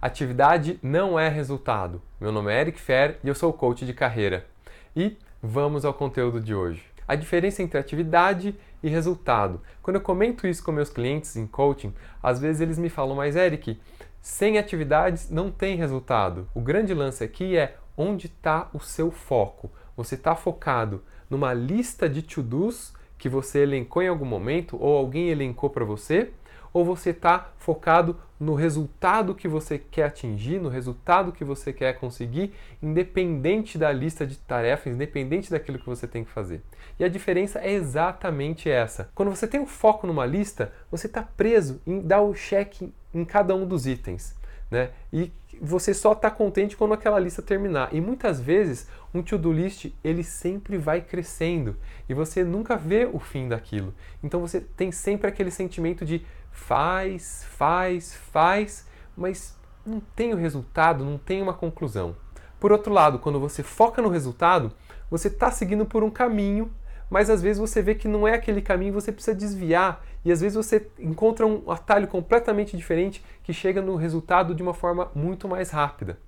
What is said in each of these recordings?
Atividade não é resultado. Meu nome é Eric Fer e eu sou coach de carreira. E vamos ao conteúdo de hoje. A diferença entre atividade e resultado. Quando eu comento isso com meus clientes em coaching, às vezes eles me falam, mas Eric, sem atividades não tem resultado. O grande lance aqui é onde está o seu foco. Você está focado numa lista de to-dos que você elencou em algum momento ou alguém elencou para você? Ou você está focado no resultado que você quer atingir, no resultado que você quer conseguir, independente da lista de tarefas, independente daquilo que você tem que fazer? E a diferença é exatamente essa. Quando você tem um foco numa lista, você está preso em dar o check em cada um dos itens. Né? E você só está contente quando aquela lista terminar. E muitas vezes um to-do list ele sempre vai crescendo e você nunca vê o fim daquilo. Então você tem sempre aquele sentimento de faz, faz, faz, mas não tem o resultado, não tem uma conclusão. Por outro lado, quando você foca no resultado, você está seguindo por um caminho mas às vezes você vê que não é aquele caminho, você precisa desviar e às vezes você encontra um atalho completamente diferente que chega no resultado de uma forma muito mais rápida.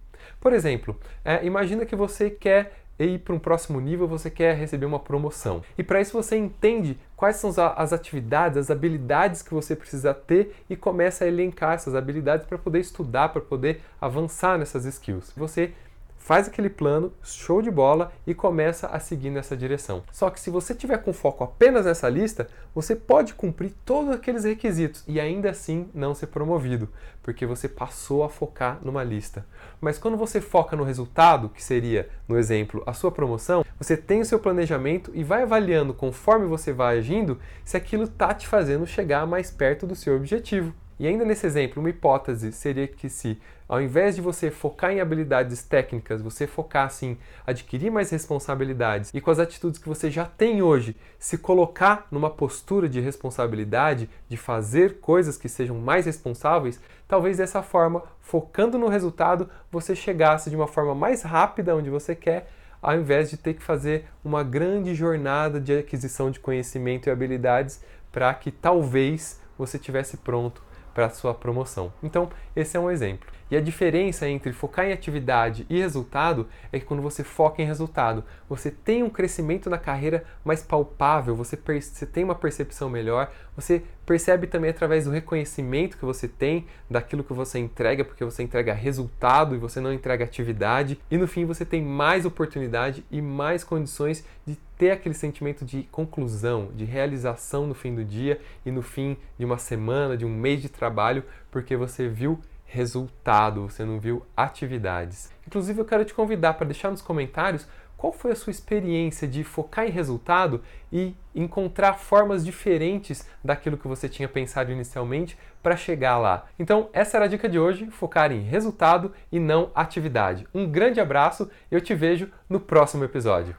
Por exemplo, é, imagina que você quer ir para um próximo nível, você quer receber uma promoção. E para isso você entende quais são as atividades, as habilidades que você precisa ter e começa a elencar essas habilidades para poder estudar, para poder avançar nessas skills. Você faz aquele plano, show de bola e começa a seguir nessa direção. Só que se você tiver com foco apenas nessa lista, você pode cumprir todos aqueles requisitos e ainda assim não ser promovido, porque você passou a focar numa lista. Mas quando você foca no resultado, que seria, no exemplo, a sua promoção, você tem o seu planejamento e vai avaliando conforme você vai agindo se aquilo está te fazendo chegar mais perto do seu objetivo. E ainda nesse exemplo, uma hipótese seria que se, ao invés de você focar em habilidades técnicas, você focasse em adquirir mais responsabilidades e com as atitudes que você já tem hoje, se colocar numa postura de responsabilidade, de fazer coisas que sejam mais responsáveis, talvez dessa forma, focando no resultado, você chegasse de uma forma mais rápida onde você quer, ao invés de ter que fazer uma grande jornada de aquisição de conhecimento e habilidades para que talvez você tivesse pronto para sua promoção. Então, esse é um exemplo. E a diferença entre focar em atividade e resultado é que quando você foca em resultado, você tem um crescimento na carreira mais palpável, você, você tem uma percepção melhor, você percebe também através do reconhecimento que você tem daquilo que você entrega, porque você entrega resultado e você não entrega atividade, e no fim você tem mais oportunidade e mais condições de ter aquele sentimento de conclusão, de realização no fim do dia e no fim de uma semana, de um mês de trabalho, porque você viu resultado, você não viu atividades. Inclusive, eu quero te convidar para deixar nos comentários qual foi a sua experiência de focar em resultado e encontrar formas diferentes daquilo que você tinha pensado inicialmente para chegar lá. Então, essa era a dica de hoje: focar em resultado e não atividade. Um grande abraço eu te vejo no próximo episódio.